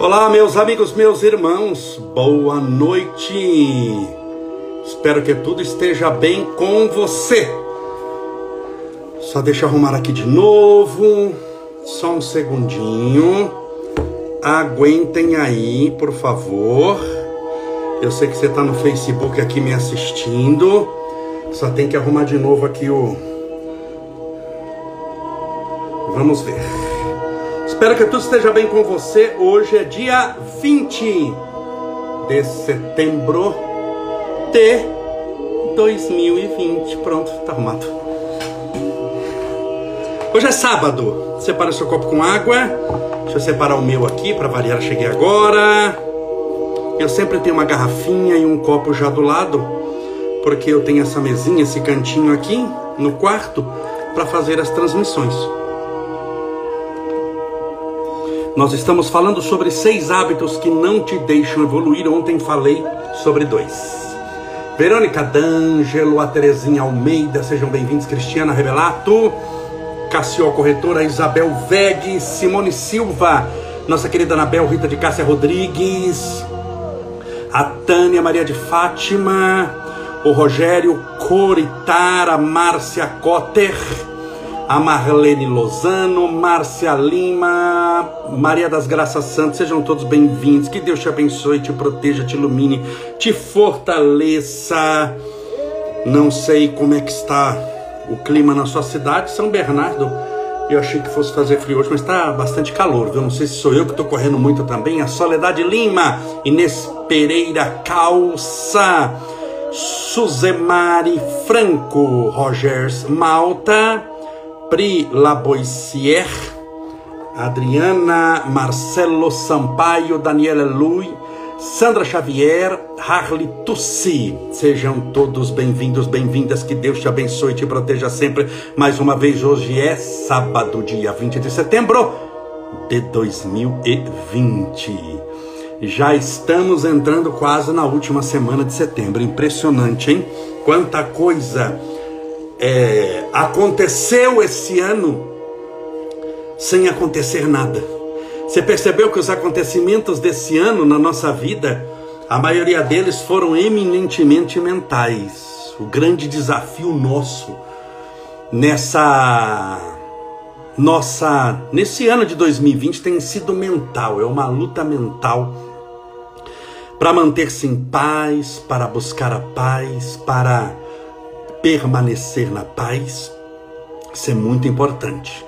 Olá, meus amigos, meus irmãos, boa noite. Espero que tudo esteja bem com você. Só deixa eu arrumar aqui de novo. Só um segundinho. Aguentem aí, por favor. Eu sei que você está no Facebook aqui me assistindo. Só tem que arrumar de novo aqui o. Vamos ver. Espero que tudo esteja bem com você. Hoje é dia 20 de setembro de 2020. Pronto, tá arrumado. Hoje é sábado. Separa seu copo com água. Deixa eu separar o meu aqui para variar. Cheguei agora. Eu sempre tenho uma garrafinha e um copo já do lado, porque eu tenho essa mesinha, esse cantinho aqui no quarto para fazer as transmissões. Nós estamos falando sobre seis hábitos que não te deixam evoluir. Ontem falei sobre dois. Verônica D'Angelo, a Terezinha Almeida, sejam bem-vindos. Cristiana Revelato, Cassio Corretora, Isabel Veg, Simone Silva, nossa querida Anabel Rita de Cássia Rodrigues, a Tânia Maria de Fátima, o Rogério Coritara, Márcia Cotter, a Marlene Lozano, Márcia Lima, Maria das Graças Santas, sejam todos bem-vindos. Que Deus te abençoe, te proteja, te ilumine, te fortaleça. Não sei como é que está o clima na sua cidade, São Bernardo. Eu achei que fosse fazer frio hoje, mas está bastante calor, viu? Não sei se sou eu que estou correndo muito também. A Soledade Lima, Inês Pereira Calça, Suzemari Franco, Rogers Malta, Pri Laboissier, Adriana Marcelo Sampaio, Daniela Lui, Sandra Xavier, Harley Tussi. Sejam todos bem-vindos, bem-vindas. Que Deus te abençoe e te proteja sempre. Mais uma vez, hoje é sábado, dia 20 de setembro de 2020. Já estamos entrando quase na última semana de setembro. Impressionante, hein? Quanta coisa é, aconteceu esse ano sem acontecer nada. Você percebeu que os acontecimentos desse ano na nossa vida, a maioria deles foram eminentemente mentais. O grande desafio nosso nessa nossa nesse ano de 2020 tem sido mental, é uma luta mental para manter-se em paz, para buscar a paz, para permanecer na paz. Isso é muito importante.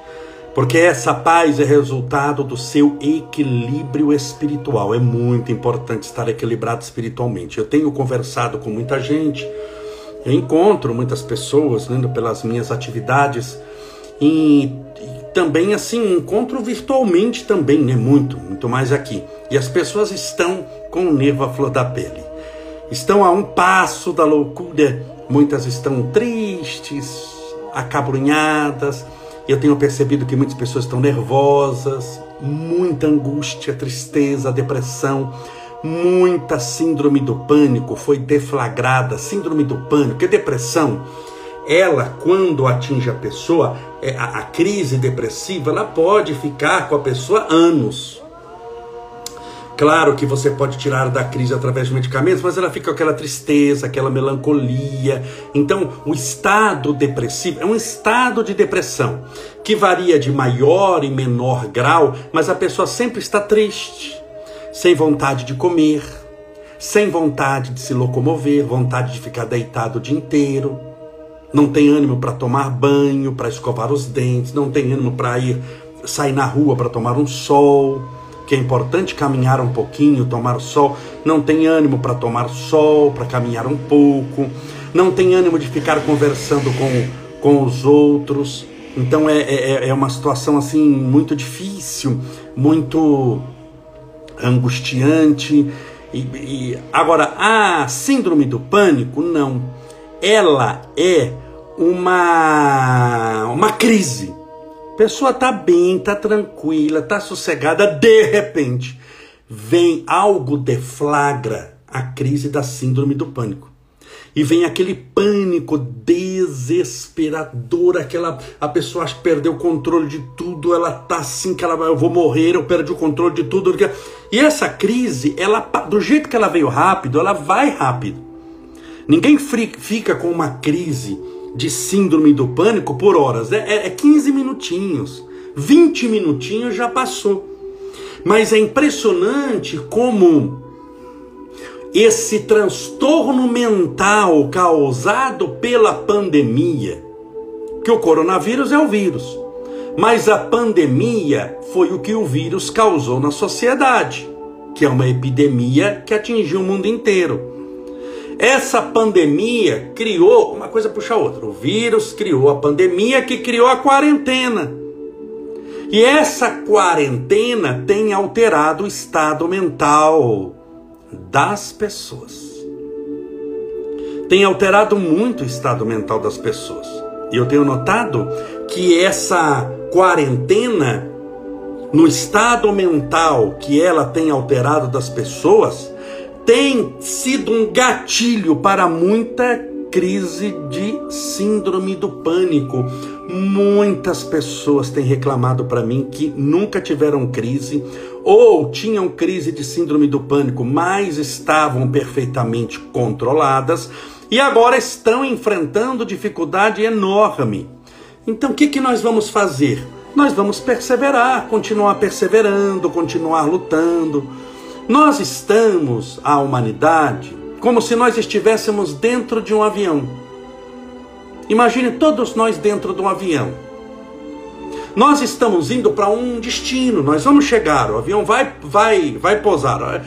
Porque essa paz é resultado do seu equilíbrio espiritual. É muito importante estar equilibrado espiritualmente. Eu tenho conversado com muita gente, eu encontro muitas pessoas indo pelas minhas atividades e, e também assim encontro virtualmente também, né? Muito, muito mais aqui. E as pessoas estão com o nervo à flor da pele. Estão a um passo da loucura. Muitas estão tristes, acabrunhadas eu tenho percebido que muitas pessoas estão nervosas, muita angústia, tristeza, depressão, muita síndrome do pânico foi deflagrada. Síndrome do pânico, que depressão, ela, quando atinge a pessoa, é, a, a crise depressiva, ela pode ficar com a pessoa anos. Claro que você pode tirar da crise através de medicamentos, mas ela fica com aquela tristeza, aquela melancolia. Então, o estado depressivo é um estado de depressão que varia de maior e menor grau, mas a pessoa sempre está triste, sem vontade de comer, sem vontade de se locomover, vontade de ficar deitado o dia inteiro, não tem ânimo para tomar banho, para escovar os dentes, não tem ânimo para ir sair na rua para tomar um sol que é importante caminhar um pouquinho, tomar sol, não tem ânimo para tomar sol, para caminhar um pouco, não tem ânimo de ficar conversando com, com os outros. Então é, é, é uma situação assim muito difícil, muito angustiante. E, e, agora, a síndrome do pânico, não. Ela é uma, uma crise pessoa tá bem, tá tranquila, tá sossegada, de repente vem algo deflagra a crise da síndrome do pânico. e vem aquele pânico desesperador, aquela a pessoa acha que perdeu o controle de tudo, ela tá assim que ela vai, eu vou morrer, eu perdi o controle de tudo. E essa crise, ela do jeito que ela veio rápido, ela vai rápido. Ninguém fica com uma crise de síndrome do pânico por horas, é, é 15 minutinhos, 20 minutinhos já passou. Mas é impressionante como esse transtorno mental causado pela pandemia, que o coronavírus é o vírus, mas a pandemia foi o que o vírus causou na sociedade, que é uma epidemia que atingiu o mundo inteiro. Essa pandemia criou, uma coisa puxa a outra, o vírus criou a pandemia que criou a quarentena. E essa quarentena tem alterado o estado mental das pessoas. Tem alterado muito o estado mental das pessoas. E eu tenho notado que essa quarentena, no estado mental que ela tem alterado das pessoas, tem sido um gatilho para muita crise de síndrome do pânico. Muitas pessoas têm reclamado para mim que nunca tiveram crise ou tinham crise de síndrome do pânico, mas estavam perfeitamente controladas e agora estão enfrentando dificuldade enorme. Então, o que, que nós vamos fazer? Nós vamos perseverar, continuar perseverando, continuar lutando. Nós estamos, a humanidade, como se nós estivéssemos dentro de um avião. Imagine todos nós dentro de um avião. Nós estamos indo para um destino, nós vamos chegar, o avião vai vai vai pousar.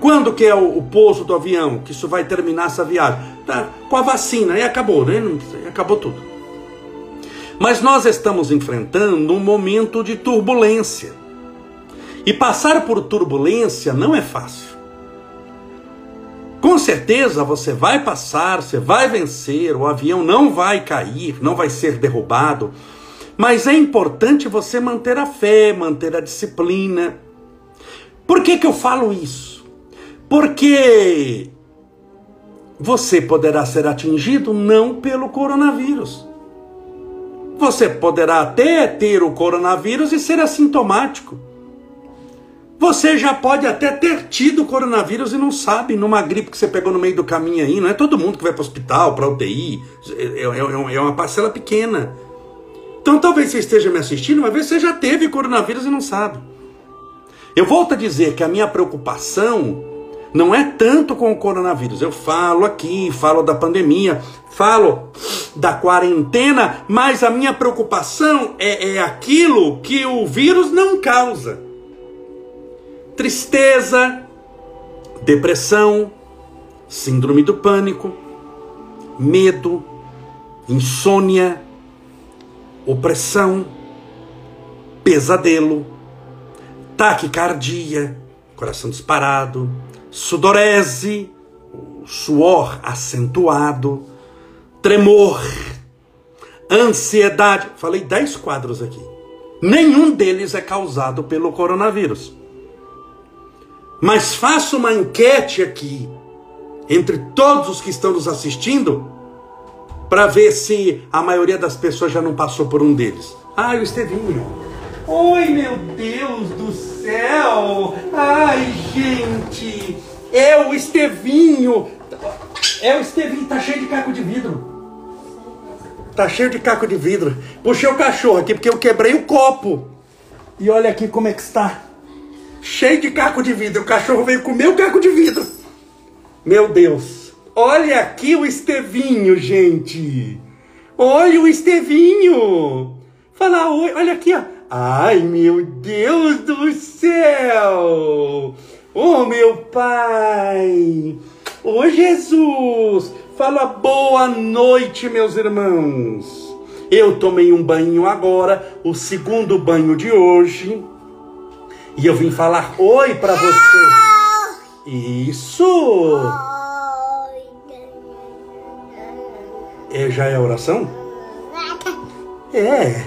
Quando que é o, o pouso do avião? Que isso vai terminar essa viagem? Tá, com a vacina, e acabou, né? Acabou tudo. Mas nós estamos enfrentando um momento de turbulência. E passar por turbulência não é fácil. Com certeza você vai passar, você vai vencer, o avião não vai cair, não vai ser derrubado. Mas é importante você manter a fé, manter a disciplina. Por que, que eu falo isso? Porque você poderá ser atingido não pelo coronavírus. Você poderá até ter o coronavírus e ser assintomático. Você já pode até ter tido coronavírus e não sabe, numa gripe que você pegou no meio do caminho aí. Não é todo mundo que vai para o hospital, para UTI. É, é, é, é uma parcela pequena. Então talvez você esteja me assistindo, mas você já teve coronavírus e não sabe. Eu volto a dizer que a minha preocupação não é tanto com o coronavírus. Eu falo aqui, falo da pandemia, falo da quarentena, mas a minha preocupação é, é aquilo que o vírus não causa tristeza, depressão, síndrome do pânico, medo, insônia, opressão, pesadelo, taquicardia, coração disparado, sudorese, suor acentuado, tremor, ansiedade. Falei dez quadros aqui. Nenhum deles é causado pelo coronavírus. Mas faça uma enquete aqui entre todos os que estão nos assistindo para ver se a maioria das pessoas já não passou por um deles. Ai, o Estevinho. Oi, meu Deus do céu! Ai, gente! É o Estevinho! É o Estevinho, tá cheio de caco de vidro. Tá cheio de caco de vidro. Puxei o cachorro aqui porque eu quebrei o copo. E olha aqui como é que está cheio de caco de vidro. O cachorro veio comer o caco de vidro. Meu Deus. Olha aqui o Estevinho, gente. Olha o Estevinho. Fala oi. Olha aqui, ó. Ai, meu Deus do céu. Oh, meu Pai. Oh, Jesus. Fala boa noite, meus irmãos. Eu tomei um banho agora, o segundo banho de hoje. E eu vim falar oi para você. Isso! É, já é oração? É,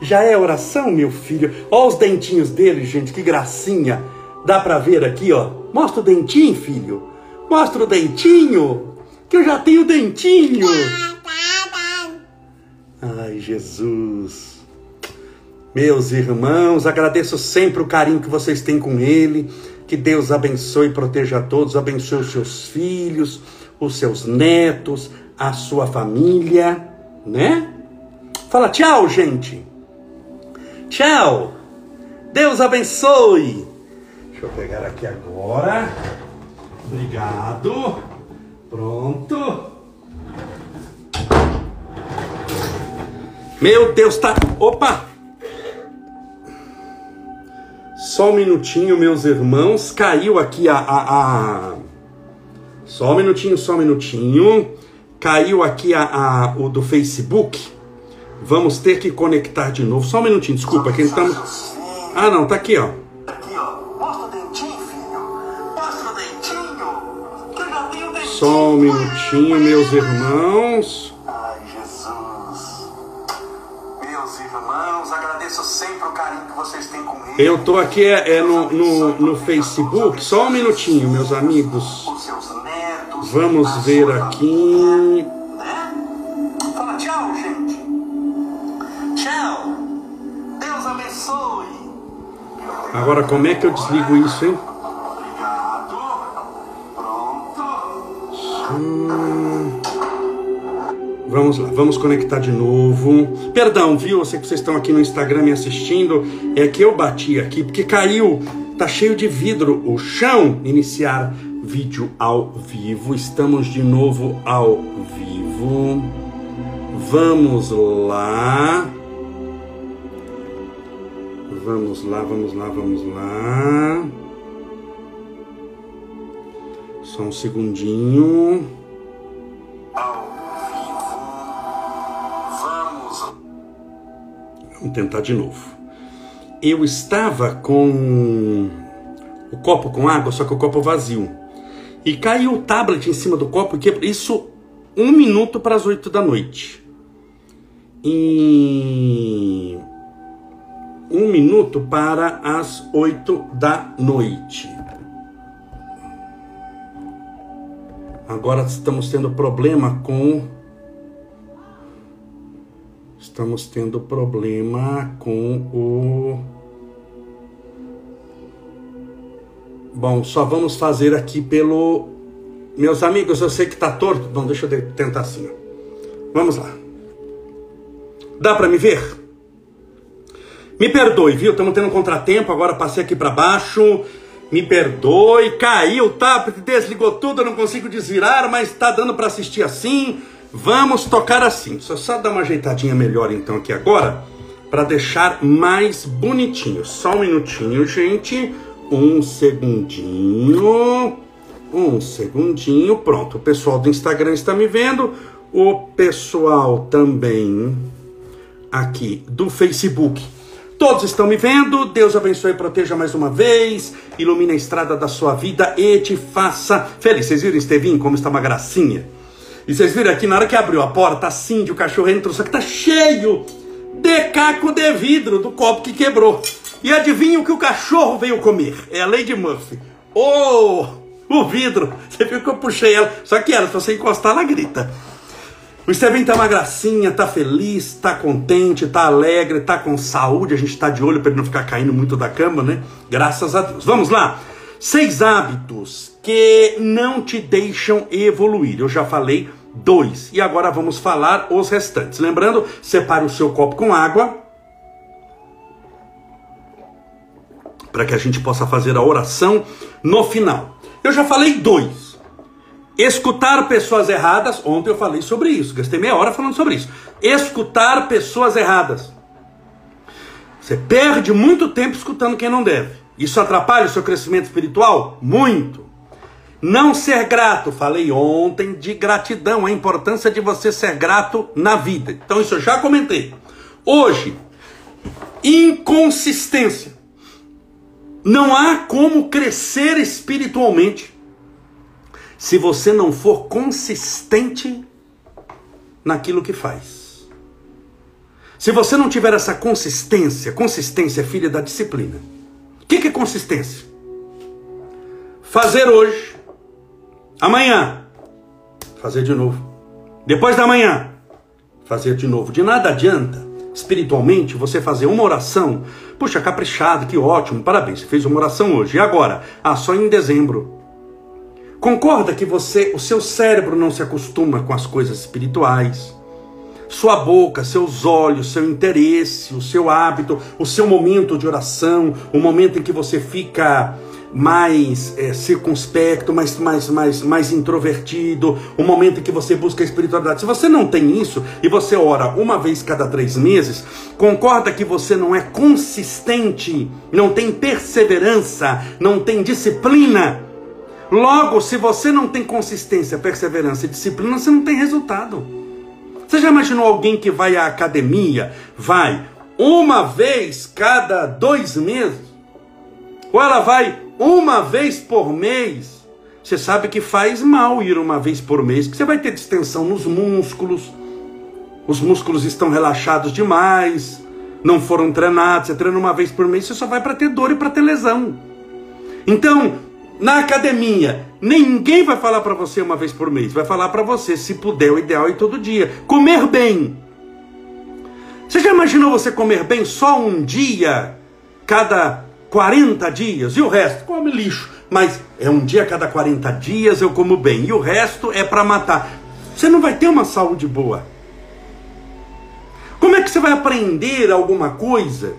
já é oração, meu filho. Olha os dentinhos dele, gente, que gracinha. Dá pra ver aqui, ó. Mostra o dentinho, filho. Mostra o dentinho. que eu já tenho dentinho. Ai, Jesus. Meus irmãos, agradeço sempre o carinho que vocês têm com ele. Que Deus abençoe e proteja a todos, abençoe os seus filhos, os seus netos, a sua família, né? Fala tchau, gente. Tchau. Deus abençoe. Deixa eu pegar aqui agora. Obrigado. Pronto. Meu Deus, tá. Opa! Só um minutinho, meus irmãos. Caiu aqui a, a, a... Só um minutinho, só um minutinho. Caiu aqui a, a, o do Facebook. Vamos ter que conectar de novo. Só um minutinho, desculpa, que estamos. Ah, não, tá aqui, ó. Só um minutinho, meus irmãos. Eu tô aqui é, é no, no, no Facebook. Só um minutinho, meus amigos. Vamos ver aqui. Agora, como é que eu desligo isso, hein? Hum. Vamos lá, vamos conectar de novo. Perdão, viu? Eu sei que vocês estão aqui no Instagram me assistindo. É que eu bati aqui porque caiu. Tá cheio de vidro o chão. Iniciar vídeo ao vivo. Estamos de novo ao vivo. Vamos lá. Vamos lá, vamos lá, vamos lá. Só um segundinho. Ao Vamos tentar de novo. Eu estava com o copo com água, só que o copo vazio. E caiu o tablet em cima do copo, que isso um minuto para as oito da noite. E um minuto para as oito da noite. Agora estamos tendo problema com. Estamos tendo problema com o. Bom, só vamos fazer aqui pelo. Meus amigos, eu sei que está torto. Bom, deixa eu tentar assim. Vamos lá. Dá para me ver? Me perdoe, viu? Estamos tendo um contratempo, agora passei aqui para baixo. Me perdoe, caiu tablet, desligou tudo, eu não consigo desvirar, mas está dando para assistir assim. Vamos tocar assim. Só só dar uma ajeitadinha melhor então aqui agora, para deixar mais bonitinho. Só um minutinho, gente. Um segundinho. Um segundinho. Pronto. O pessoal do Instagram está me vendo. O pessoal também aqui do Facebook Todos estão me vendo. Deus abençoe e proteja mais uma vez. Ilumine a estrada da sua vida e te faça feliz. Vocês viram, Estevinho, como está uma gracinha? E vocês viram aqui, na hora que abriu a porta, assim, o cachorro entrou, só que tá cheio de caco de vidro do copo que quebrou. E adivinha o que o cachorro veio comer? É a Lady Murphy. Oh, o vidro. Você viu que eu puxei ela. Só que ela, se você encostar, ela grita. O Estevam tá uma gracinha, tá feliz, tá contente, tá alegre, tá com saúde. A gente tá de olho para ele não ficar caindo muito da cama, né? Graças a Deus. Vamos lá. Seis hábitos que não te deixam evoluir. Eu já falei dois. E agora vamos falar os restantes. Lembrando, separe o seu copo com água. Para que a gente possa fazer a oração no final. Eu já falei dois. Escutar pessoas erradas, ontem eu falei sobre isso, gastei meia hora falando sobre isso. Escutar pessoas erradas. Você perde muito tempo escutando quem não deve. Isso atrapalha o seu crescimento espiritual? Muito. Não ser grato, falei ontem de gratidão, a importância de você ser grato na vida. Então, isso eu já comentei. Hoje, inconsistência. Não há como crescer espiritualmente se você não for consistente naquilo que faz. Se você não tiver essa consistência, consistência é filha da disciplina. O que, que é consistência? Fazer hoje, amanhã, fazer de novo. Depois da manhã, fazer de novo. De nada adianta, espiritualmente, você fazer uma oração. Puxa, caprichado, que ótimo, parabéns, você fez uma oração hoje. E agora? Ah, só em dezembro. Concorda que você, o seu cérebro não se acostuma com as coisas espirituais. Sua boca, seus olhos, seu interesse, o seu hábito, o seu momento de oração, o momento em que você fica mais é, circunspecto, mais, mais, mais, mais introvertido, o momento em que você busca a espiritualidade. Se você não tem isso e você ora uma vez cada três meses, concorda que você não é consistente, não tem perseverança, não tem disciplina. Logo, se você não tem consistência, perseverança e disciplina, você não tem resultado. Você já imaginou alguém que vai à academia, vai uma vez cada dois meses? Ou ela vai uma vez por mês, você sabe que faz mal ir uma vez por mês, que você vai ter distensão nos músculos, os músculos estão relaxados demais, não foram treinados, você treina uma vez por mês, você só vai para ter dor e para ter lesão. Então, na academia, ninguém vai falar para você uma vez por mês, vai falar para você, se puder, o ideal é todo dia. Comer bem. Você já imaginou você comer bem só um dia cada 40 dias, e o resto come lixo. Mas é um dia a cada 40 dias eu como bem, e o resto é para matar. Você não vai ter uma saúde boa. Como é que você vai aprender alguma coisa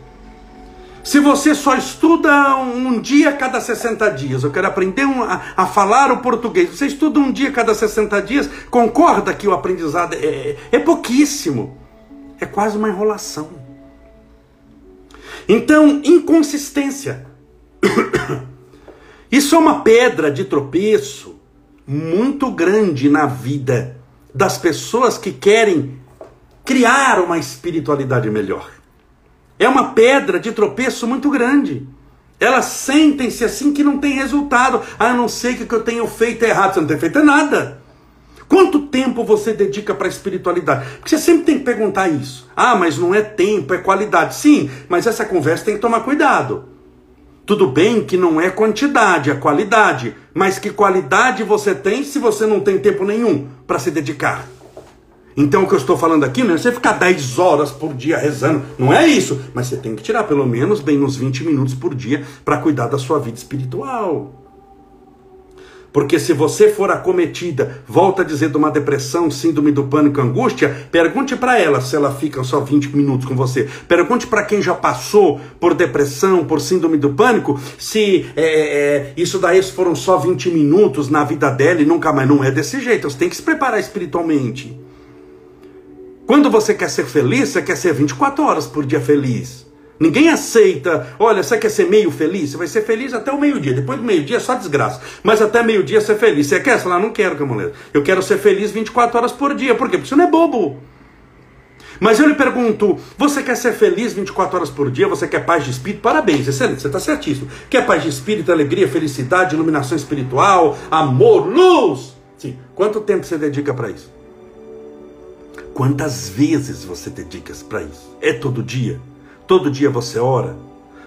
se você só estuda um dia a cada 60 dias? Eu quero aprender a, a, falar o português. Você estuda um dia a cada 60 dias, concorda que o aprendizado é, é pouquíssimo. É quase uma enrolação. Então, inconsistência. Isso é uma pedra de tropeço muito grande na vida das pessoas que querem criar uma espiritualidade melhor. É uma pedra de tropeço muito grande. Elas sentem-se assim que não tem resultado. Ah, eu não sei o que eu tenho feito errado. Você não tem feito nada. Quanto tempo você dedica para a espiritualidade? Porque você sempre tem que perguntar isso. Ah, mas não é tempo, é qualidade. Sim, mas essa conversa tem que tomar cuidado. Tudo bem que não é quantidade, é qualidade. Mas que qualidade você tem se você não tem tempo nenhum para se dedicar? Então o que eu estou falando aqui não é você ficar 10 horas por dia rezando, não é isso. Mas você tem que tirar pelo menos bem uns 20 minutos por dia para cuidar da sua vida espiritual. Porque se você for acometida, volta a dizer, de uma depressão, síndrome do pânico, angústia, pergunte para ela se ela fica só 20 minutos com você. Pergunte para quem já passou por depressão, por síndrome do pânico, se é, é, isso daí foram só 20 minutos na vida dela e nunca mais. Não é desse jeito, você tem que se preparar espiritualmente. Quando você quer ser feliz, você quer ser 24 horas por dia feliz. Ninguém aceita, olha, você quer ser meio feliz? Você vai ser feliz até o meio-dia. Depois do meio-dia é só desgraça. Mas até meio-dia ser feliz. Você quer? Você fala, não quero, Camuleta. Eu quero ser feliz 24 horas por dia. Por quê? Porque você não é bobo. Mas eu lhe pergunto, você quer ser feliz 24 horas por dia? Você quer paz de espírito? Parabéns, excelente, você está certíssimo. Quer paz de espírito, alegria, felicidade, iluminação espiritual, amor, luz? Sim. Quanto tempo você dedica para isso? Quantas vezes você dedica para isso? É todo dia? Todo dia você ora.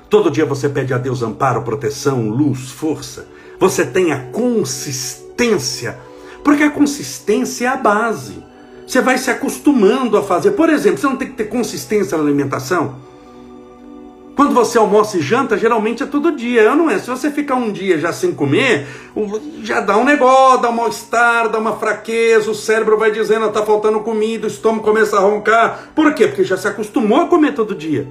Todo dia você pede a Deus amparo, proteção, luz, força. Você tem a consistência. Porque a consistência é a base. Você vai se acostumando a fazer. Por exemplo, você não tem que ter consistência na alimentação. Quando você almoça e janta, geralmente é todo dia. Eu não é. Se você ficar um dia já sem comer, já dá um negócio, dá um mal-estar, dá uma fraqueza, o cérebro vai dizendo, está faltando comida, o estômago começa a roncar. Por quê? Porque já se acostumou a comer todo dia.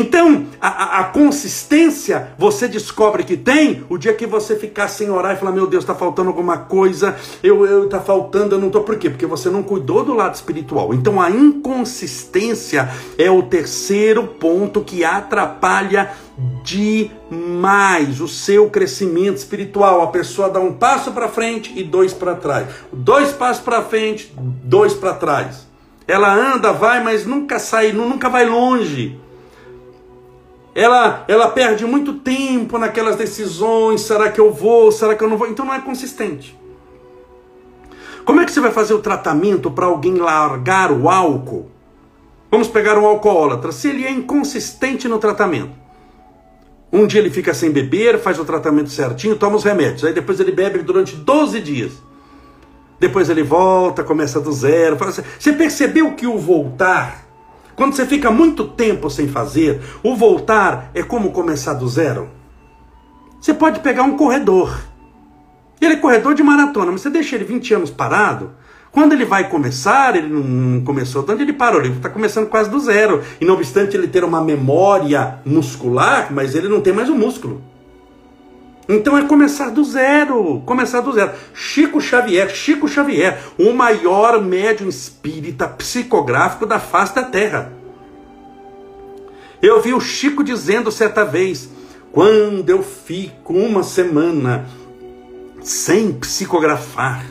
Então, a, a, consistência você descobre que tem o dia que você ficar sem orar e falar: Meu Deus, está faltando alguma coisa, eu, eu tá faltando, eu não estou. Por quê? Porque você não cuidou do lado espiritual. Então, a inconsistência é o terceiro ponto que atrapalha demais o seu crescimento espiritual. A pessoa dá um passo para frente e dois para trás, dois passos para frente, dois para trás. Ela anda, vai, mas nunca sai, nunca vai longe ela, ela perde muito tempo naquelas decisões: será que eu vou, será que eu não vou? Então não é consistente. Como é que você vai fazer o tratamento para alguém largar o álcool? Vamos pegar um alcoólatra. Se ele é inconsistente no tratamento, um dia ele fica sem beber, faz o tratamento certinho, toma os remédios. Aí depois ele bebe durante 12 dias. depois ele volta, começa do zero. Você percebeu que o voltar, quando você fica muito tempo sem fazer, o voltar é como começar do zero? Você pode pegar um corredor. Ele é corredor de maratona, mas você deixa ele 20 anos parado, quando ele vai começar, ele não começou onde ele parou, ele está começando quase do zero. E não obstante ele ter uma memória muscular, mas ele não tem mais o músculo. Então é começar do zero, começar do zero. Chico Xavier, Chico Xavier, o maior médium espírita psicográfico da face da Terra. Eu vi o Chico dizendo certa vez, quando eu fico uma semana sem psicografar,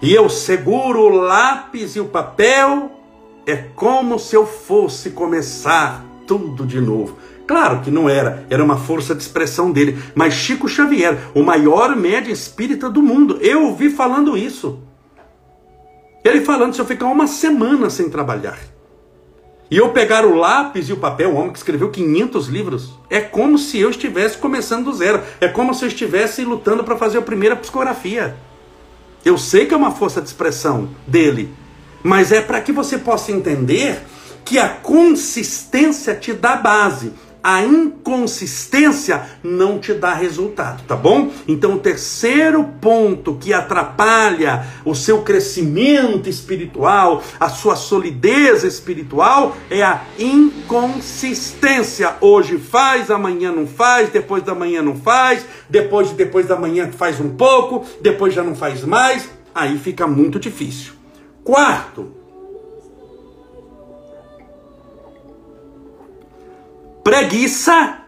e eu seguro o lápis e o papel, é como se eu fosse começar tudo de novo. Claro que não era, era uma força de expressão dele. Mas Chico Xavier, o maior médium espírita do mundo, eu ouvi falando isso. Ele falando se eu ficar uma semana sem trabalhar. E eu pegar o lápis e o papel, o homem que escreveu 500 livros, é como se eu estivesse começando do zero. É como se eu estivesse lutando para fazer a primeira psicografia. Eu sei que é uma força de expressão dele, mas é para que você possa entender que a consistência te dá base a inconsistência não te dá resultado, tá bom? Então, o terceiro ponto que atrapalha o seu crescimento espiritual, a sua solidez espiritual, é a inconsistência. Hoje faz, amanhã não faz, depois da manhã não faz, depois depois da manhã faz um pouco, depois já não faz mais. Aí fica muito difícil. Quarto, preguiça.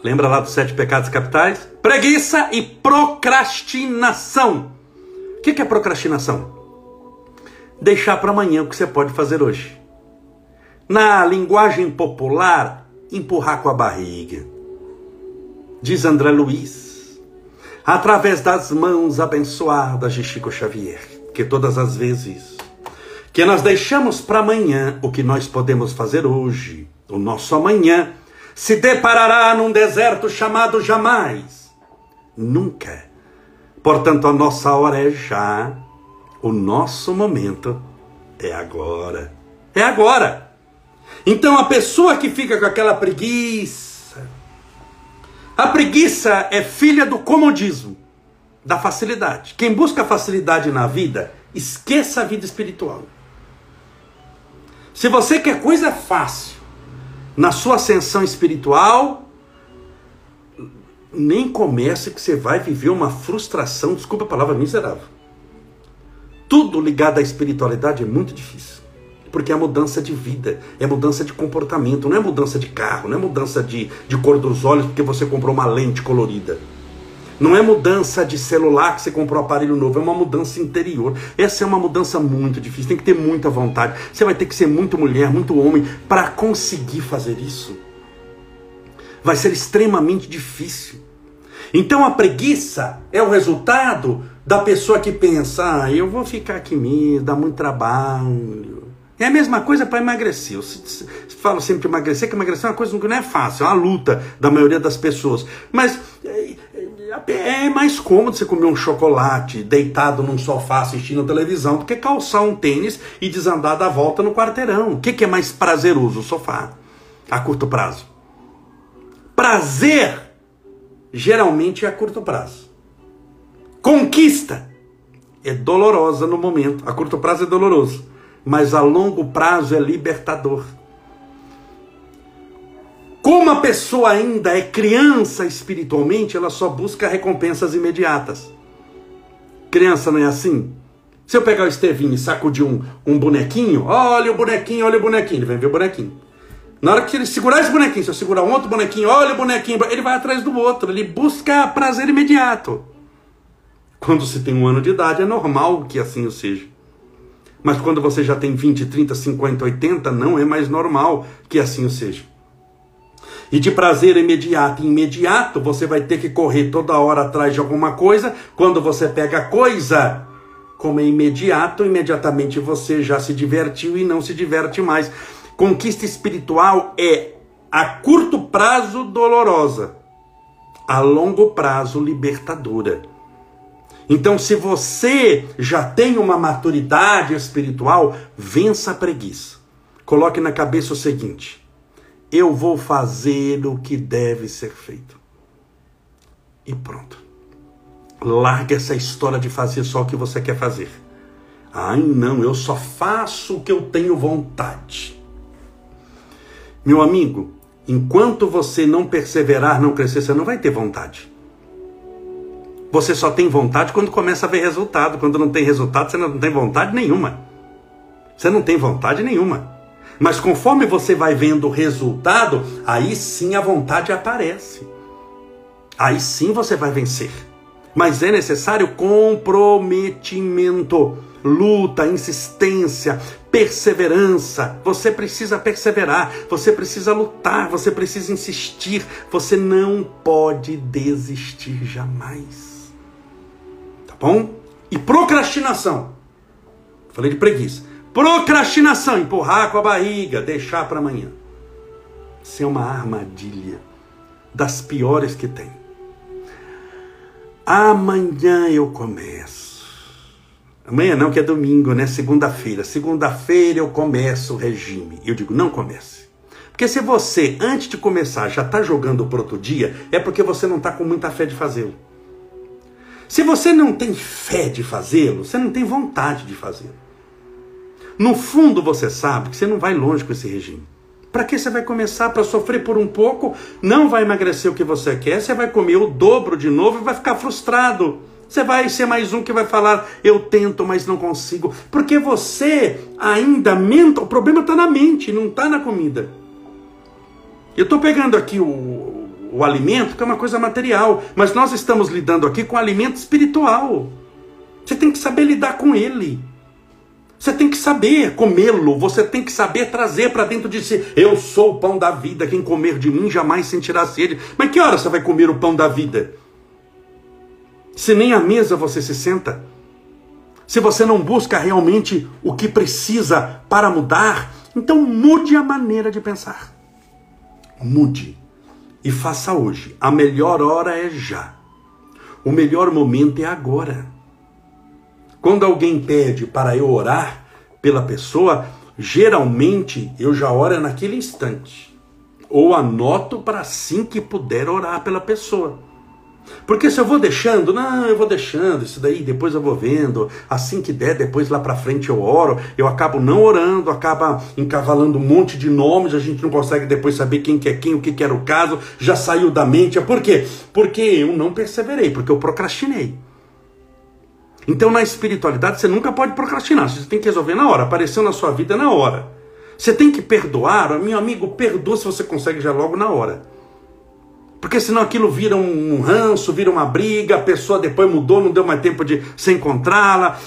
Lembra lá dos sete pecados capitais? Preguiça e procrastinação. O que é procrastinação? Deixar para amanhã o que você pode fazer hoje. Na linguagem popular, empurrar com a barriga. Diz André Luiz, através das mãos abençoadas de Chico Xavier, que todas as vezes que nós deixamos para amanhã o que nós podemos fazer hoje, o nosso amanhã se deparará num deserto chamado jamais. Nunca. Portanto, a nossa hora é já. O nosso momento é agora. É agora. Então, a pessoa que fica com aquela preguiça. A preguiça é filha do comodismo, da facilidade. Quem busca facilidade na vida, esqueça a vida espiritual. Se você quer coisa fácil, na sua ascensão espiritual, nem comece que você vai viver uma frustração, desculpa a palavra, miserável. Tudo ligado à espiritualidade é muito difícil. Porque é mudança de vida, é mudança de comportamento, não é mudança de carro, não é mudança de, de cor dos olhos porque você comprou uma lente colorida. Não é mudança de celular que você comprou um aparelho novo, é uma mudança interior. Essa é uma mudança muito difícil, tem que ter muita vontade. Você vai ter que ser muito mulher, muito homem para conseguir fazer isso. Vai ser extremamente difícil. Então a preguiça é o resultado da pessoa que pensa: ah, eu vou ficar aqui mesmo, dá muito trabalho. É a mesma coisa para emagrecer. Eu falo sempre de emagrecer, que emagrecer é uma coisa que não é fácil, é uma luta da maioria das pessoas. Mas é mais cômodo você comer um chocolate deitado num sofá assistindo televisão do que calçar um tênis e desandar da volta no quarteirão. O que, que é mais prazeroso? O sofá, a curto prazo. Prazer geralmente é a curto prazo. Conquista é dolorosa no momento. A curto prazo é doloroso, mas a longo prazo é libertador. Como a pessoa ainda é criança espiritualmente, ela só busca recompensas imediatas. Criança não é assim? Se eu pegar o Estevinho e sacudir um, um bonequinho, olha o bonequinho, olha o bonequinho, ele vai ver o bonequinho. Na hora que ele segurar esse bonequinho, se eu segurar um outro bonequinho, olha o bonequinho, ele vai atrás do outro, ele busca prazer imediato. Quando se tem um ano de idade, é normal que assim o seja. Mas quando você já tem 20, 30, 50, 80, não é mais normal que assim o seja e de prazer imediato. Imediato você vai ter que correr toda hora atrás de alguma coisa. Quando você pega coisa, como é imediato, imediatamente você já se divertiu e não se diverte mais. Conquista espiritual é a curto prazo dolorosa, a longo prazo libertadora. Então, se você já tem uma maturidade espiritual, vença a preguiça. Coloque na cabeça o seguinte: eu vou fazer o que deve ser feito. E pronto. Larga essa história de fazer só o que você quer fazer. Ai, não, eu só faço o que eu tenho vontade. Meu amigo, enquanto você não perseverar, não crescer, você não vai ter vontade. Você só tem vontade quando começa a ver resultado. Quando não tem resultado, você não tem vontade nenhuma. Você não tem vontade nenhuma. Mas conforme você vai vendo o resultado, aí sim a vontade aparece. Aí sim você vai vencer. Mas é necessário comprometimento, luta, insistência, perseverança. Você precisa perseverar, você precisa lutar, você precisa insistir. Você não pode desistir jamais. Tá bom? E procrastinação. Falei de preguiça. Procrastinação, empurrar com a barriga, deixar para amanhã. Isso é uma armadilha das piores que tem. Amanhã eu começo. Amanhã não, que é domingo, né? Segunda-feira. Segunda-feira eu começo o regime. Eu digo, não comece. Porque se você, antes de começar, já está jogando para outro dia, é porque você não está com muita fé de fazê-lo. Se você não tem fé de fazê-lo, você não tem vontade de fazê-lo. No fundo, você sabe que você não vai longe com esse regime. Para que você vai começar para sofrer por um pouco? Não vai emagrecer o que você quer, você vai comer o dobro de novo e vai ficar frustrado. Você vai ser mais um que vai falar, eu tento, mas não consigo. Porque você ainda mente. O problema está na mente, não está na comida. Eu estou pegando aqui o, o alimento, que é uma coisa material, mas nós estamos lidando aqui com alimento espiritual. Você tem que saber lidar com ele. Você tem que saber comê-lo, você tem que saber trazer para dentro de si. Eu sou o pão da vida, quem comer de mim jamais sentirá sede. Mas que hora você vai comer o pão da vida? Se nem à mesa você se senta. Se você não busca realmente o que precisa para mudar, então mude a maneira de pensar. Mude e faça hoje. A melhor hora é já. O melhor momento é agora. Quando alguém pede para eu orar pela pessoa, geralmente eu já oro naquele instante. Ou anoto para assim que puder orar pela pessoa. Porque se eu vou deixando, não, eu vou deixando, isso daí depois eu vou vendo, assim que der, depois lá para frente eu oro, eu acabo não orando, acaba encavalando um monte de nomes, a gente não consegue depois saber quem que é quem, o que, que era o caso, já saiu da mente. Por quê? Porque eu não perseverei, porque eu procrastinei. Então, na espiritualidade, você nunca pode procrastinar. Você tem que resolver na hora. Apareceu na sua vida na hora. Você tem que perdoar. Meu amigo, perdoa se você consegue já logo na hora. Porque senão aquilo vira um ranço, vira uma briga, a pessoa depois mudou, não deu mais tempo de se encontrá-la.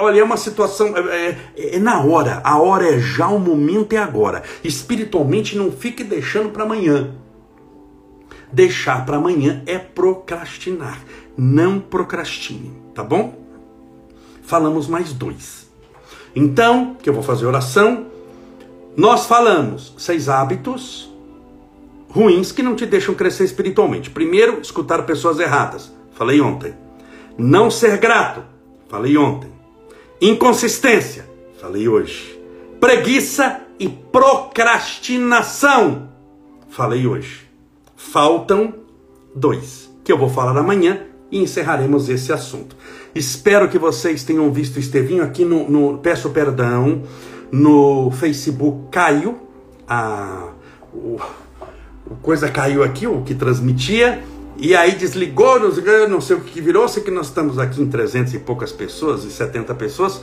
Olha, é uma situação. É, é, é, na hora. A hora é já, o momento é agora. Espiritualmente, não fique deixando para amanhã. Deixar para amanhã é procrastinar. Não procrastine, tá bom? Falamos mais dois. Então, que eu vou fazer oração, nós falamos seis hábitos ruins que não te deixam crescer espiritualmente. Primeiro, escutar pessoas erradas. Falei ontem. Não ser grato. Falei ontem. Inconsistência. Falei hoje. Preguiça e procrastinação. Falei hoje. Faltam dois, que eu vou falar amanhã e encerraremos esse assunto. Espero que vocês tenham visto Estevinho aqui no, no Peço Perdão, no Facebook caiu, a, o, o coisa caiu aqui, o que transmitia, e aí desligou, não sei o que virou, sei que nós estamos aqui em 300 e poucas pessoas, e 70 pessoas,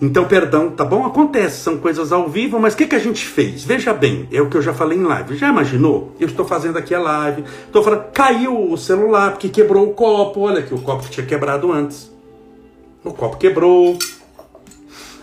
então, perdão, tá bom? Acontece, são coisas ao vivo, mas o que, que a gente fez? Veja bem, é o que eu já falei em live. Já imaginou? Eu estou fazendo aqui a live, estou falando, caiu o celular porque quebrou o copo. Olha que o copo tinha quebrado antes. O copo quebrou.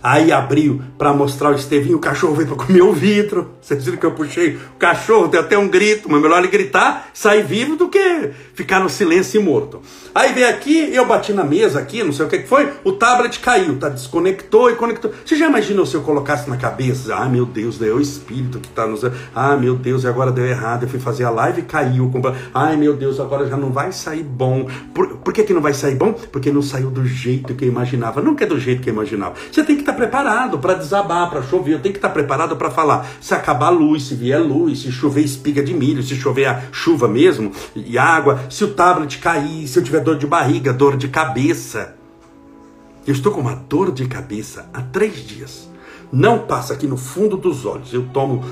Aí abriu para mostrar o Estevinho, o cachorro veio para comer o vidro. Vocês viram que eu puxei o cachorro, tem até um grito, mas melhor ele gritar, sair vivo do que ficar no silêncio e morto. Aí veio aqui, eu bati na mesa aqui, não sei o que foi, o tablet caiu, tá? Desconectou e conectou. Você já imaginou se eu colocasse na cabeça? Ah, meu Deus, é o espírito que tá nos. Ah, meu Deus, agora deu errado. Eu fui fazer a live e caiu. Ai, meu Deus, agora já não vai sair bom. Por, por que, que não vai sair bom? Porque não saiu do jeito que eu imaginava. Nunca é do jeito que eu imaginava. Você tem que estar tá preparado para desabar, para chover. Eu tenho que estar tá preparado para falar. Se acabar a luz, se vier luz, se chover espiga de milho, se chover a chuva mesmo e água, se o tablet cair, se eu tiver dor de barriga, dor de cabeça. Eu estou com uma dor de cabeça há três dias. Não passa aqui no fundo dos olhos. Eu tomo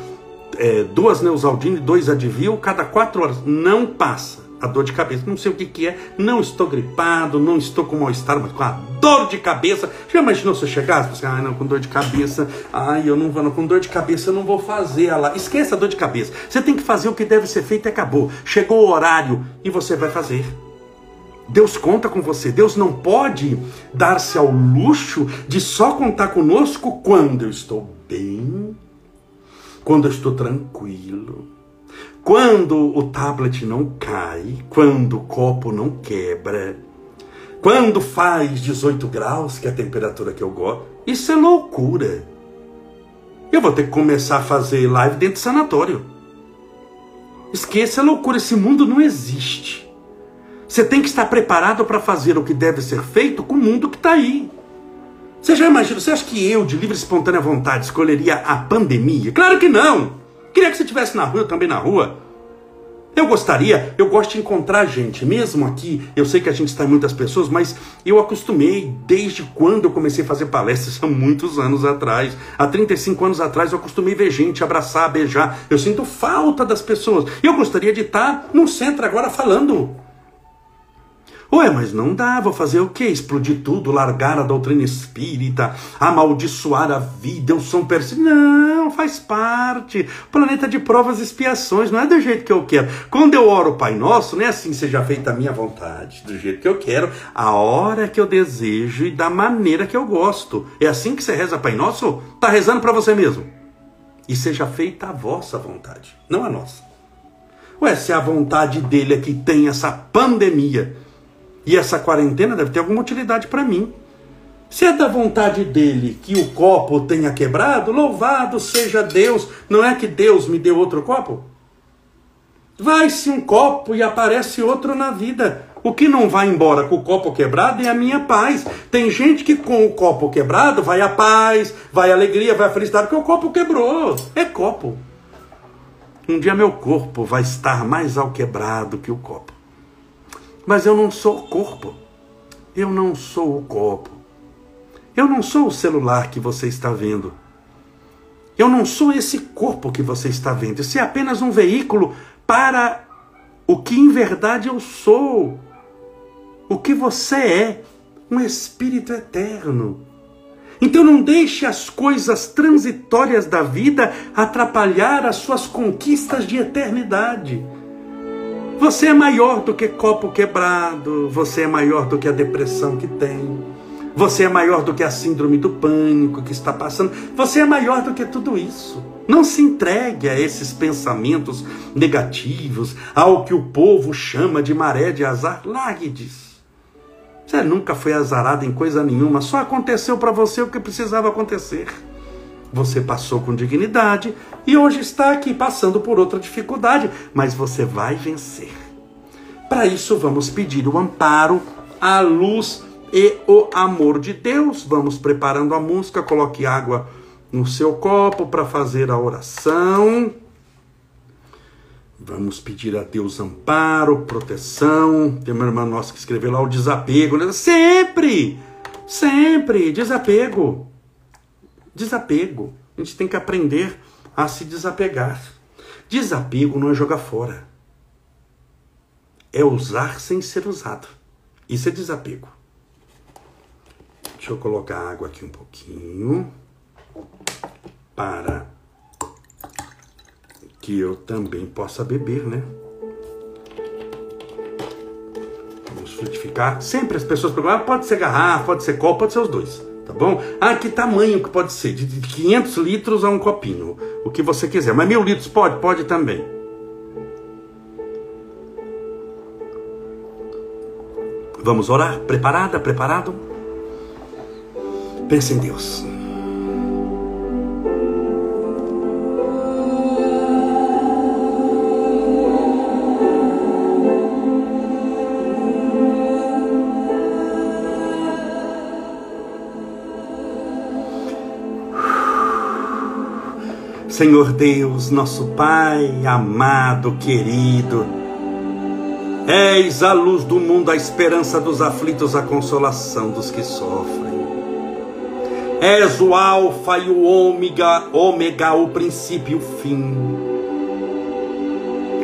é, duas Neusaldina e dois Advil cada quatro horas. Não passa a dor de cabeça. Não sei o que, que é. Não estou gripado, não estou com mal-estar, mas com a dor de cabeça. Já imaginou se eu chegasse? Você, ah, não, com dor de cabeça. Ai, eu não vou, não, com dor de cabeça eu não vou fazer. Lá. Esqueça a dor de cabeça. Você tem que fazer o que deve ser feito e acabou. Chegou o horário e você vai fazer. Deus conta com você. Deus não pode dar-se ao luxo de só contar conosco quando eu estou bem, quando eu estou tranquilo, quando o tablet não cai, quando o copo não quebra, quando faz 18 graus, que é a temperatura que eu gosto. Isso é loucura. Eu vou ter que começar a fazer live dentro do sanatório. Esqueça a loucura, esse mundo não existe. Você tem que estar preparado para fazer o que deve ser feito com o mundo que está aí. Você já imagina, você acha que eu, de livre e espontânea vontade, escolheria a pandemia? Claro que não! Queria que você estivesse na rua, eu também na rua. Eu gostaria, eu gosto de encontrar gente, mesmo aqui, eu sei que a gente está em muitas pessoas, mas eu acostumei desde quando eu comecei a fazer palestras, há muitos anos atrás. Há 35 anos atrás eu acostumei ver gente, abraçar, beijar. Eu sinto falta das pessoas. Eu gostaria de estar no centro agora falando. Ué, mas não dá, vou fazer o quê? Explodir tudo, largar a doutrina espírita, amaldiçoar a vida, eu sou um perse... Não, faz parte. Planeta de provas e expiações, não é do jeito que eu quero. Quando eu oro o Pai Nosso, não é assim, seja feita a minha vontade, do jeito que eu quero, a hora que eu desejo e da maneira que eu gosto. É assim que você reza Pai Nosso? Tá rezando para você mesmo. E seja feita a vossa vontade, não a nossa. Ué, se a vontade dele é que tem essa pandemia, e essa quarentena deve ter alguma utilidade para mim. Se é da vontade dele que o copo tenha quebrado, louvado seja Deus. Não é que Deus me deu outro copo? Vai-se um copo e aparece outro na vida. O que não vai embora com o copo quebrado é a minha paz. Tem gente que com o copo quebrado vai a paz, vai a alegria, vai a felicidade, porque o copo quebrou. É copo. Um dia meu corpo vai estar mais ao quebrado que o copo. Mas eu não sou o corpo. Eu não sou o copo. Eu não sou o celular que você está vendo. Eu não sou esse corpo que você está vendo. Isso é apenas um veículo para o que em verdade eu sou. O que você é. Um espírito eterno. Então não deixe as coisas transitórias da vida atrapalhar as suas conquistas de eternidade. Você é maior do que copo quebrado, você é maior do que a depressão que tem, você é maior do que a síndrome do pânico que está passando, você é maior do que tudo isso. Não se entregue a esses pensamentos negativos, ao que o povo chama de maré de azar. Largue disso. Você nunca foi azarado em coisa nenhuma, só aconteceu para você o que precisava acontecer. Você passou com dignidade e hoje está aqui passando por outra dificuldade, mas você vai vencer. Para isso, vamos pedir o amparo, a luz e o amor de Deus. Vamos preparando a música, coloque água no seu copo para fazer a oração. Vamos pedir a Deus amparo, proteção. Tem uma irmã nossa que escreveu lá o desapego. Né? Sempre, sempre, desapego. Desapego. A gente tem que aprender a se desapegar. Desapego não é jogar fora. É usar sem ser usado. Isso é desapego. Deixa eu colocar água aqui um pouquinho. Para que eu também possa beber, né? Vamos frutificar. Sempre as pessoas perguntam: ah, pode ser garrafa, pode ser copo, pode ser os dois. Tá bom? Ah, que tamanho que pode ser? De 500 litros a um copinho, o que você quiser. Mas mil litros pode? Pode também. Vamos orar? Preparada? Preparado? Pense em Deus. Senhor Deus, nosso Pai amado, querido, és a luz do mundo, a esperança dos aflitos, a consolação dos que sofrem. És o Alfa e o Ômega, ômega, o princípio e o fim.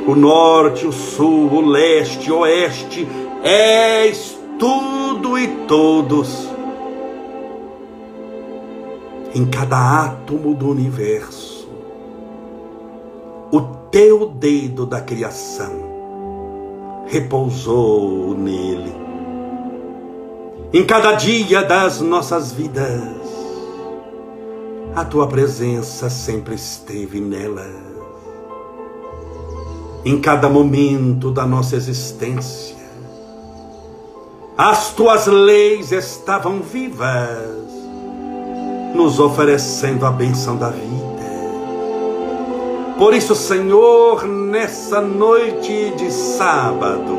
O norte, o sul, o leste, o oeste, és tudo e todos. Em cada átomo do universo teu dedo da criação repousou nele. Em cada dia das nossas vidas, a tua presença sempre esteve nela. Em cada momento da nossa existência, as tuas leis estavam vivas, nos oferecendo a benção da vida por isso, Senhor, nessa noite de sábado,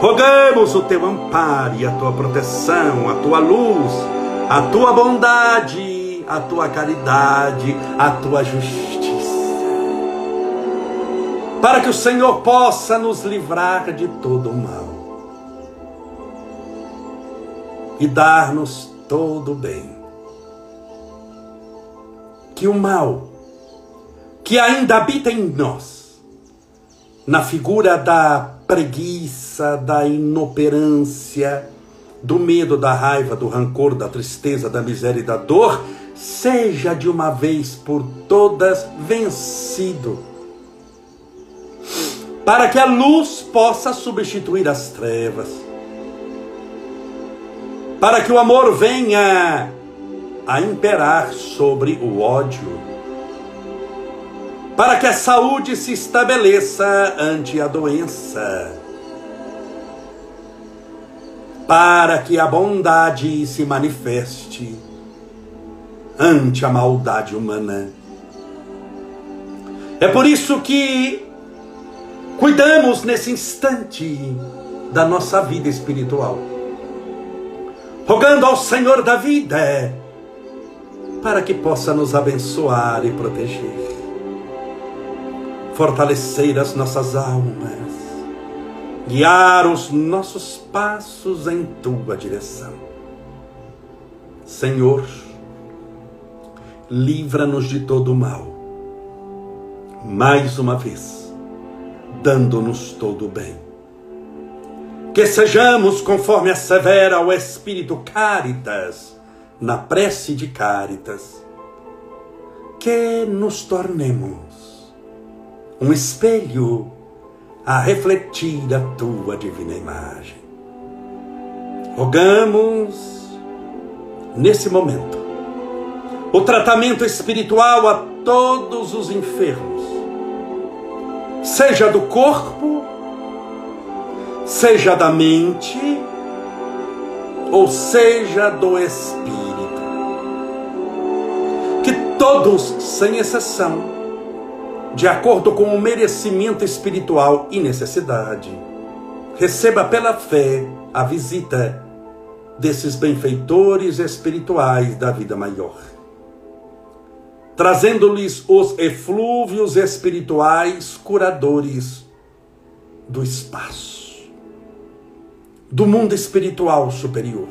rogamos o teu amparo e a tua proteção, a tua luz, a tua bondade, a tua caridade, a tua justiça. Para que o Senhor possa nos livrar de todo o mal e dar-nos todo o bem. Que o mal que ainda habita em nós, na figura da preguiça, da inoperância, do medo, da raiva, do rancor, da tristeza, da miséria e da dor, seja de uma vez por todas vencido. Para que a luz possa substituir as trevas. Para que o amor venha a imperar sobre o ódio para que a saúde se estabeleça ante a doença, para que a bondade se manifeste ante a maldade humana. É por isso que cuidamos nesse instante da nossa vida espiritual, rogando ao Senhor da vida para que possa nos abençoar e proteger fortalecer as nossas almas, guiar os nossos passos em tua direção. Senhor, livra-nos de todo o mal, mais uma vez, dando-nos todo o bem. Que sejamos, conforme assevera o Espírito Caritas, na prece de Caritas, que nos tornemos um espelho a refletir a tua divina imagem. Rogamos nesse momento o tratamento espiritual a todos os enfermos, seja do corpo, seja da mente, ou seja do espírito. Que todos, sem exceção, de acordo com o merecimento espiritual e necessidade. Receba pela fé a visita desses benfeitores espirituais da vida maior, trazendo-lhes os eflúvios espirituais curadores do espaço, do mundo espiritual superior.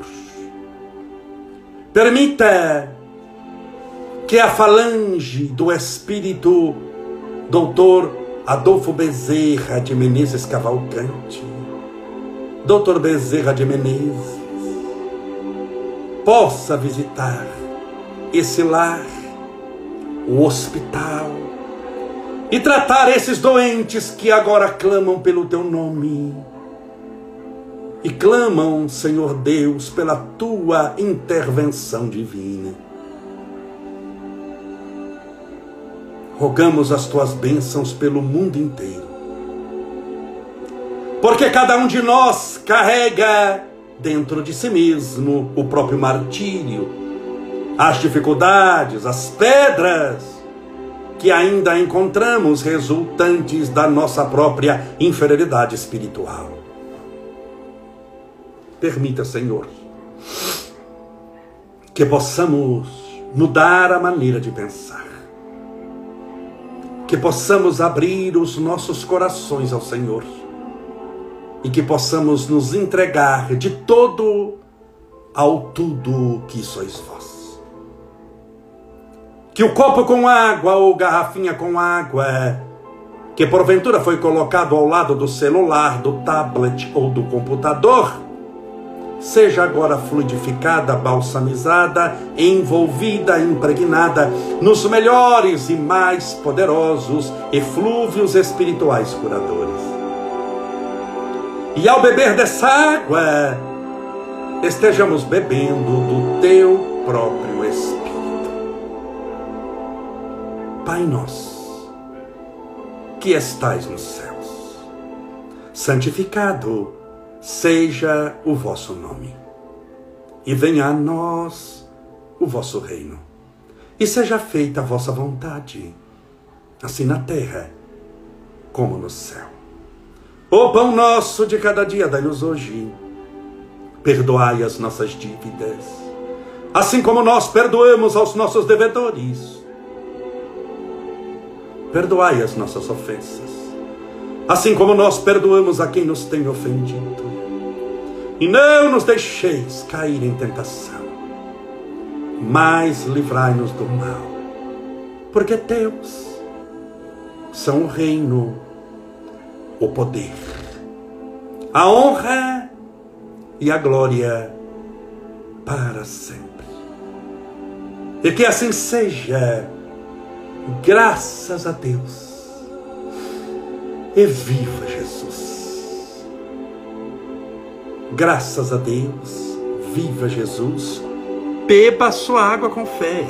Permita que a falange do espírito doutor Adolfo Bezerra de Menezes Cavalcante, doutor Bezerra de Menezes, possa visitar esse lar, o hospital, e tratar esses doentes que agora clamam pelo teu nome. e clamam, Senhor Deus, pela tua intervenção divina. Rogamos as tuas bênçãos pelo mundo inteiro. Porque cada um de nós carrega dentro de si mesmo o próprio martírio, as dificuldades, as pedras que ainda encontramos resultantes da nossa própria inferioridade espiritual. Permita, Senhor, que possamos mudar a maneira de pensar, que possamos abrir os nossos corações ao Senhor e que possamos nos entregar de todo ao tudo que sois vós. Que o copo com água ou garrafinha com água, que porventura foi colocado ao lado do celular, do tablet ou do computador, seja agora fluidificada, balsamizada, envolvida, impregnada nos melhores e mais poderosos eflúvios espirituais curadores e ao beber dessa água, estejamos bebendo do teu próprio Espírito. Pai nosso, que estais nos céus, santificado seja o vosso nome, e venha a nós o vosso reino, e seja feita a vossa vontade, assim na terra como no céu. O pão nosso de cada dia dai-nos hoje. Perdoai as nossas dívidas, assim como nós perdoamos aos nossos devedores. Perdoai as nossas ofensas, assim como nós perdoamos a quem nos tem ofendido. E não nos deixeis cair em tentação, mas livrai-nos do mal, porque teus são o reino o poder, a honra e a glória para sempre. E que assim seja, graças a Deus. E viva Jesus! Graças a Deus, viva Jesus! Beba a sua água com fé.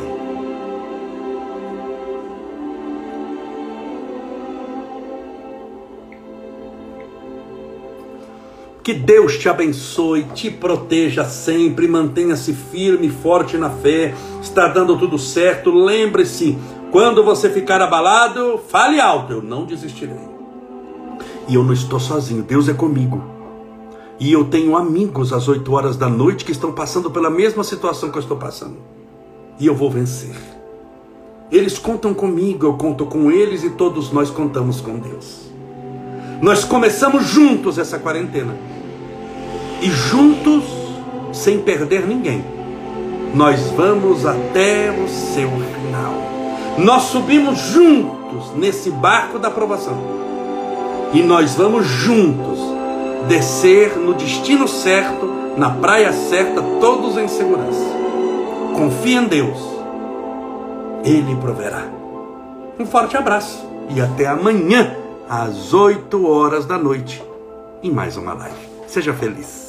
Que Deus te abençoe, te proteja sempre, mantenha-se firme e forte na fé. Está dando tudo certo. Lembre-se, quando você ficar abalado, fale alto, eu não desistirei. E eu não estou sozinho, Deus é comigo. E eu tenho amigos às 8 horas da noite que estão passando pela mesma situação que eu estou passando. E eu vou vencer. Eles contam comigo, eu conto com eles e todos nós contamos com Deus. Nós começamos juntos essa quarentena e juntos, sem perder ninguém, nós vamos até o seu final. Nós subimos juntos nesse barco da aprovação e nós vamos juntos descer no destino certo, na praia certa, todos em segurança. Confie em Deus, Ele proverá. Um forte abraço e até amanhã, às 8 horas da noite, em mais uma live. Seja feliz.